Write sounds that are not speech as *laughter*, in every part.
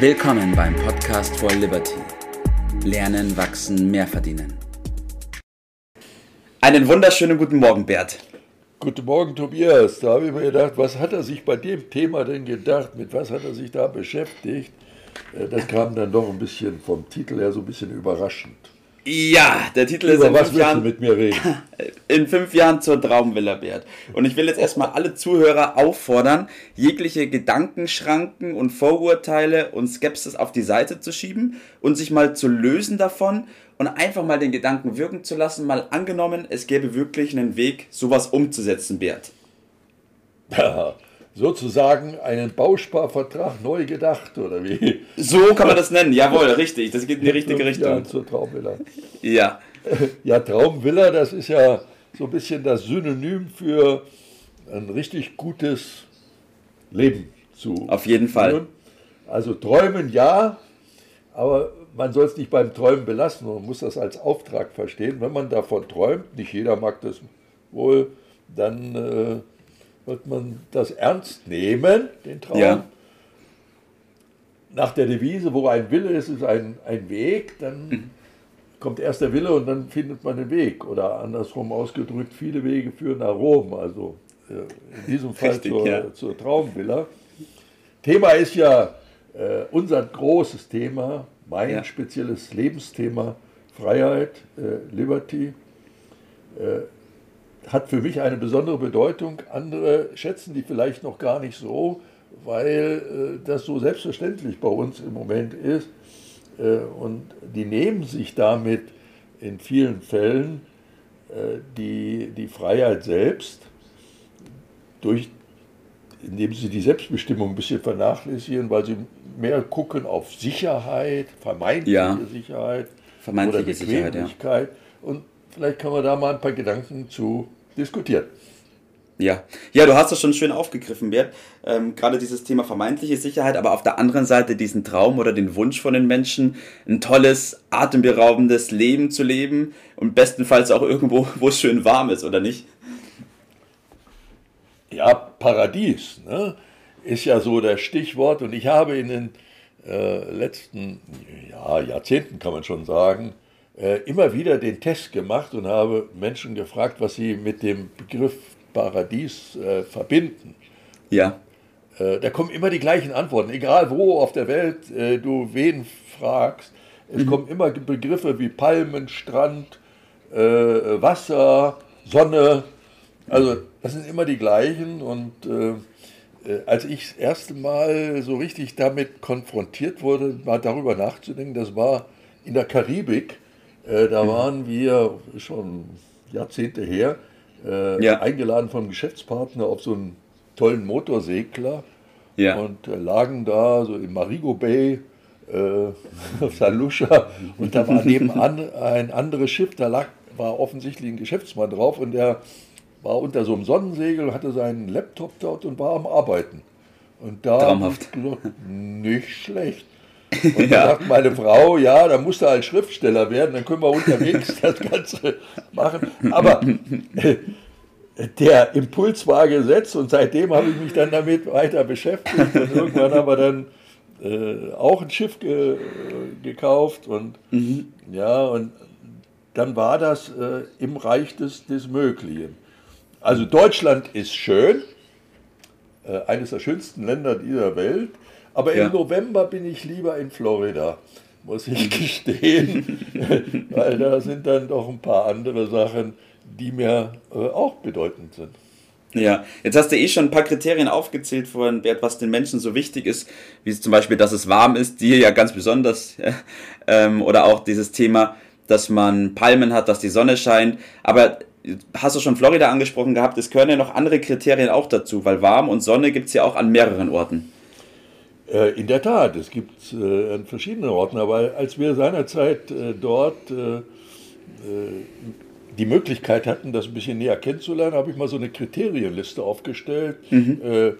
Willkommen beim Podcast for Liberty. Lernen, wachsen, mehr verdienen. Einen wunderschönen guten Morgen, Bert. Guten Morgen, Tobias. Da habe ich mir gedacht, was hat er sich bei dem Thema denn gedacht? Mit was hat er sich da beschäftigt? Äh, das kam dann doch ein bisschen vom Titel her so ein bisschen überraschend. Ja, der Titel Über ist in was fünf, Jahren, mit mir reden? *laughs* in fünf Jahren zur Traumvilla, Bert. Und ich will jetzt erstmal alle Zuhörer auffordern, jegliche Gedankenschranken und Vorurteile und Skepsis auf die Seite zu schieben und sich mal zu lösen davon und einfach mal den Gedanken wirken zu lassen, mal angenommen, es gäbe wirklich einen Weg, sowas umzusetzen, Bert. *laughs* Ja, sozusagen einen Bausparvertrag neu gedacht, oder wie? So kann man das nennen, jawohl, richtig, das geht in die richtige Ja, Richtung. zur Traumvilla. Ja, Ja, Traumvilla, das ist ja so ein bisschen das Synonym für ein richtig gutes Leben zu Auf jeden Fall. Also träumen ja, aber man soll es nicht beim Träumen belassen, man muss das als Auftrag verstehen. Wenn man davon träumt, nicht jeder mag das wohl, dann wird man das ernst nehmen, den Traum. Ja. Nach der Devise, wo ein Wille ist, ist ein, ein Weg, dann Mhm. kommt erst der Wille und dann findet man den Weg. Oder andersrum ausgedrückt, viele Wege führen nach Rom. Also äh, in diesem Fall Richtig, zur, ja. zur Traumvilla. Thema ist ja äh, unser großes Thema, mein Ja. spezielles Lebensthema, Freiheit, äh, Liberty. Äh, hat für mich eine besondere Bedeutung. Andere schätzen die vielleicht noch gar nicht so, weil äh, das so selbstverständlich bei uns im Moment ist. Äh, und die nehmen sich damit in vielen Fällen äh, die, die Freiheit selbst, durch, indem sie die Selbstbestimmung ein bisschen vernachlässigen, weil sie mehr gucken auf Sicherheit, vermeintliche Ja. Sicherheit Vermeintliche oder Sicherheit, ja. Bequemlichkeit. Und vielleicht kann man da mal ein paar Gedanken zu diskutieren. Ja, ja, du hast das schon schön aufgegriffen, Bert. Ähm, Gerade dieses Thema vermeintliche Sicherheit, aber auf der anderen Seite diesen Traum oder den Wunsch von den Menschen, ein tolles, atemberaubendes Leben zu leben und bestenfalls auch irgendwo, *laughs* wo es schön warm ist, oder nicht? Ja, Paradies ne? ist ja so das Stichwort. Und ich habe in den äh, letzten ja, Jahrzehnten, kann man schon sagen, äh, immer wieder den Test gemacht und habe Menschen gefragt, was sie mit dem Begriff Paradies äh, verbinden. Ja, Äh, da kommen immer die gleichen Antworten, egal wo auf der Welt äh, du wen fragst. Es kommen immer Begriffe wie Palmen, Strand, äh, Wasser, Sonne. Also das sind immer die gleichen. Und als ich das erste Mal so richtig damit konfrontiert wurde, mal darüber nachzudenken, das war in der Karibik. Äh, da waren wir schon Jahrzehnte her, äh, Ja. eingeladen vom Geschäftspartner auf so einen tollen Motorsegler ja, und äh, lagen da so im Marigo Bay äh, *laughs* auf St. Lucia und da war nebenan ein anderes Schiff, da lag, war offensichtlich ein Geschäftsmann drauf und der war unter so einem Sonnensegel, hatte seinen Laptop dort und war am Arbeiten. Und da Traumhaft. gesagt, nicht schlecht. Und Ja. da sagt meine Frau, ja, da musst du halt Schriftsteller werden, dann können wir unterwegs *laughs* das Ganze machen. Aber äh, der Impuls war gesetzt und seitdem habe ich mich dann damit weiter beschäftigt und irgendwann haben wir dann äh, auch ein Schiff ge gekauft und ja und dann war das äh, im Reich des, des Möglichen. Also Deutschland ist schön, äh, eines der schönsten Länder dieser Welt, aber Ja. im November bin ich lieber in Florida, muss ich *laughs* gestehen, *laughs* weil da sind dann doch ein paar andere Sachen, die mir äh, auch bedeutend sind. ja. Jetzt hast du eh schon ein paar Kriterien aufgezählt vorhin, Bert, was den Menschen so wichtig ist, wie zum Beispiel, dass es warm ist, dir ja ganz besonders, ähm, oder auch dieses Thema, dass man Palmen hat, dass die Sonne scheint, aber hast du schon Florida angesprochen gehabt, es gehören ja noch andere Kriterien auch dazu, weil warm und Sonne gibt es ja auch an mehreren Orten. Äh, In der Tat, es gibt äh, an verschiedenen Orten, aber als wir seinerzeit äh, dort äh, die Möglichkeit hatten, das ein bisschen näher kennenzulernen, habe ich mal so eine Kriterienliste aufgestellt äh,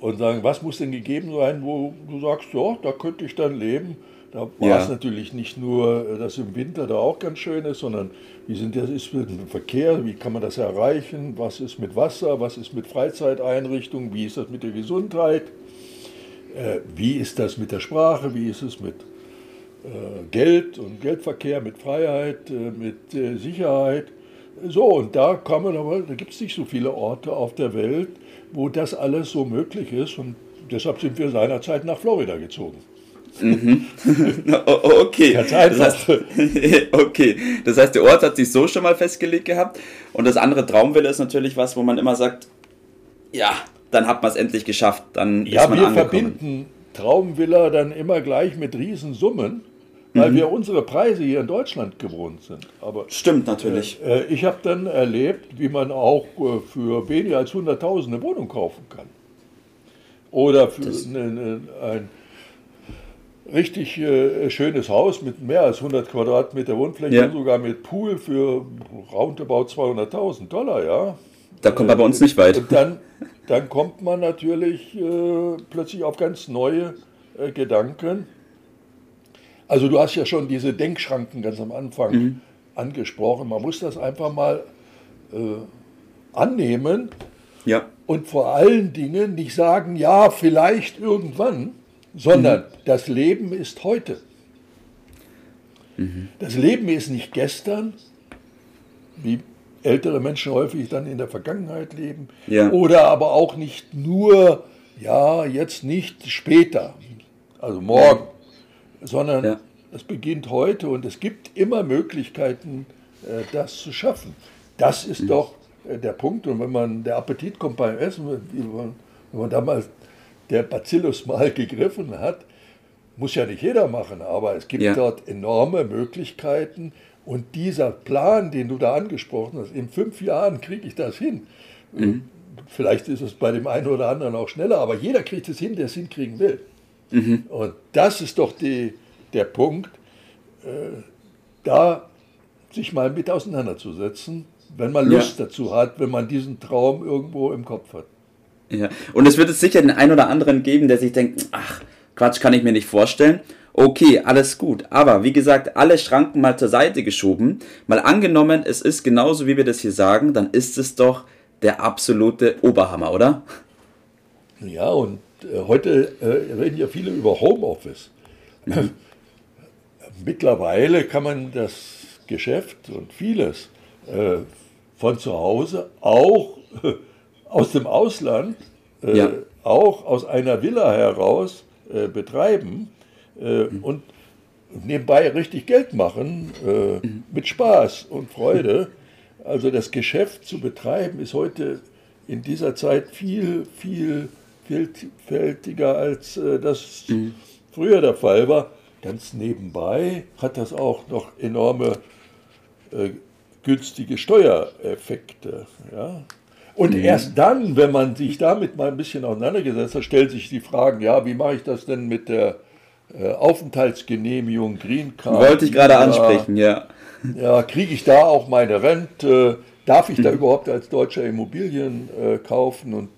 und sagen, was muss denn gegeben sein, wo du sagst, ja, da könnte ich dann leben. Da war Ja. es natürlich nicht nur, dass im Winter da auch ganz schön ist, sondern wie sind das ist mit dem Verkehr, wie kann man das erreichen, was ist mit Wasser, was ist mit Freizeiteinrichtungen, wie ist das mit der Gesundheit. Äh, wie ist das mit der Sprache? Wie ist es mit äh, Geld und Geldverkehr, mit Freiheit, äh, mit äh, Sicherheit? So, und da kann man aber, da gibt es nicht so viele Orte auf der Welt, wo das alles so möglich ist. Und deshalb sind wir seinerzeit nach Florida gezogen. Mhm. *laughs* okay. Ganz einfach. Das heißt, *laughs* okay. Das heißt, der Ort hat sich so schon mal festgelegt gehabt. Und das andere Traumwille ist natürlich was, wo man immer sagt, ja, dann hat man es endlich geschafft. Dann ja, ist man wir angekommen. verbinden Traumvilla dann immer gleich mit Riesensummen weil mhm. wir unsere Preise hier in Deutschland gewohnt sind. Aber, Stimmt natürlich. Äh, ich habe dann erlebt, wie man auch äh, für weniger als 100.000 eine Wohnung kaufen kann. Oder für eine, eine, ein richtig äh, schönes Haus mit mehr als 100 Quadratmeter Wohnfläche, ja. sogar mit Pool für roundabout 200.000 Dollar, ja. Da kommt man bei uns nicht weit. Und dann, dann kommt man natürlich äh, plötzlich auf ganz neue äh, Gedanken also du hast ja schon diese Denkschranken ganz am Anfang mhm. angesprochen. Man muss das einfach mal äh, annehmen ja. und vor allen Dingen nicht sagen, ja, vielleicht irgendwann, sondern mhm. das Leben ist heute. Mhm. Das Leben ist nicht gestern, wie ältere Menschen häufig dann in der Vergangenheit leben, ja. oder aber auch nicht nur, ja, jetzt nicht später, also morgen sondern ja. es beginnt heute und es gibt immer Möglichkeiten, äh, das zu schaffen. Das ist mhm. doch äh, der Punkt. Und wenn man, der Appetit kommt beim Essen, wenn man damals der Bacillus mal *laughs* gegriffen hat, muss ja nicht jeder machen, aber es gibt ja. dort enorme Möglichkeiten. Und dieser Plan, den du da angesprochen hast, in fünf Jahren kriege ich das hin. Mhm. Vielleicht ist es bei dem einen oder anderen auch schneller, aber jeder kriegt es hin, der es hinkriegen will. Mhm. Und das ist doch die, der Punkt, äh, da sich mal mit auseinanderzusetzen, wenn man Lust ja. dazu hat, wenn man diesen Traum irgendwo im Kopf hat. Ja, und es wird es sicher den einen oder anderen geben, der sich denkt, ach, Quatsch, kann ich mir nicht vorstellen. Okay, alles gut. Aber wie gesagt, alle Schranken mal zur Seite geschoben. Mal angenommen, es ist genauso, wie wir das hier sagen, dann ist es doch der absolute Oberhammer, oder? Ja, und äh, heute äh, reden ja viele über Homeoffice. Mhm. *laughs* Mittlerweile kann man das Geschäft und vieles äh, von zu Hause, auch *laughs* aus dem Ausland, ja. auch aus einer Villa heraus betreiben mhm. und nebenbei richtig Geld machen, mhm. mit Spaß und Freude. Also das Geschäft zu betreiben ist heute in dieser Zeit viel, viel vielfältiger, als äh, das mhm. früher der Fall war. Ganz nebenbei hat das auch noch enorme äh, günstige Steuereffekte. Ja? Und mhm. erst dann, wenn man sich damit mal ein bisschen auseinandergesetzt hat, stellt sich die Fragen, ja, wie mache ich das denn mit der äh, Aufenthaltsgenehmigung, Green Card? Wollte ich gerade ansprechen, ja. Ja, kriege ich da auch meine Rente? Darf ich da mhm. überhaupt als Deutscher Immobilien äh, kaufen? Und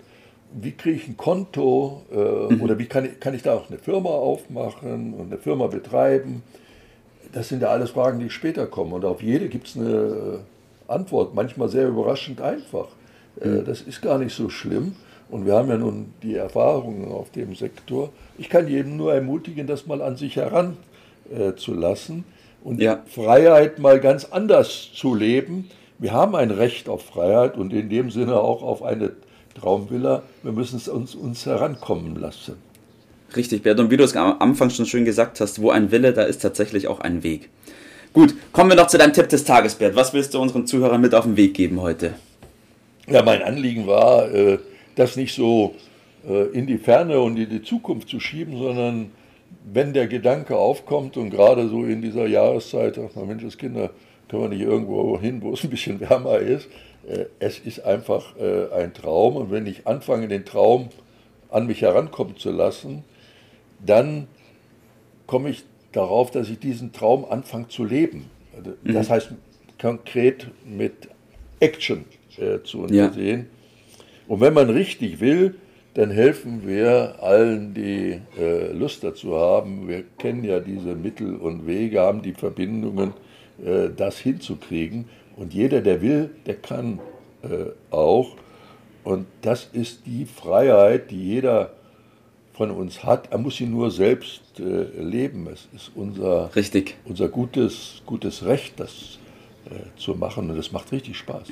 wie kriege ich ein Konto äh, mhm. oder wie kann ich, kann ich da auch eine Firma aufmachen und eine Firma betreiben? Das sind ja alles Fragen, die später kommen. Und auf jede gibt es eine Antwort, manchmal sehr überraschend einfach. Äh, mhm. Äh, das ist gar nicht so schlimm. Und wir haben ja nun die Erfahrungen auf dem Sektor. Ich kann jedem nur ermutigen, das mal an sich heranzulassen äh, und ja. Freiheit mal ganz anders zu leben. Wir haben ein Recht auf Freiheit und in dem Sinne auch auf eine Traumvilla, wir müssen es uns, uns herankommen lassen. Richtig, Bert. Und wie du es am Anfang schon schön gesagt hast, wo ein Wille, da ist tatsächlich auch ein Weg. Gut, kommen wir noch zu deinem Tipp des Tages, Bert. Was willst du unseren Zuhörern mit auf den Weg geben heute? Ja, mein Anliegen war, äh, das nicht so äh, in die Ferne und in die Zukunft zu schieben, sondern wenn der Gedanke aufkommt und gerade so in dieser Jahreszeit, ach Mensch, das Kinder, können wir nicht irgendwo hin, wo es ein bisschen *laughs* wärmer ist, äh, es ist einfach äh, ein Traum und wenn ich anfange, den Traum an mich herankommen zu lassen, dann komme ich darauf, dass ich diesen Traum anfange zu leben. Also, mhm. Das heißt konkret mit Action zu untersehen. Ja. Und wenn man richtig will, dann helfen wir allen, die äh, Lust dazu haben. Wir kennen ja diese Mittel und Wege, haben die Verbindungen, äh, das hinzukriegen. Und jeder, der will, der kann äh, auch. Und das ist die Freiheit, die jeder von uns hat. Er muss ihn nur selbst äh, leben. Es ist unser, Richtig. unser gutes, gutes Recht, das äh, zu machen. Und das macht richtig Spaß.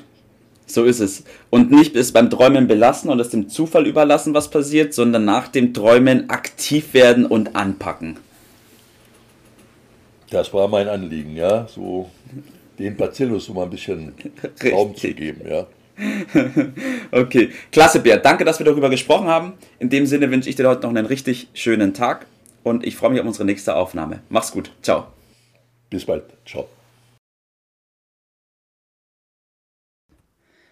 So ist es. Und nicht es beim Träumen belassen und es dem Zufall überlassen, was passiert, sondern nach dem Träumen aktiv werden und anpacken. Das war mein Anliegen, ja, so den Bacillus so mal ein bisschen *laughs* Raum zu geben, ja. *laughs* okay, klasse, Bert. Danke, dass wir darüber gesprochen haben. In dem Sinne wünsche ich dir heute noch einen richtig schönen Tag und ich freue mich auf unsere nächste Aufnahme. Mach's gut. Ciao. Bis bald. Ciao.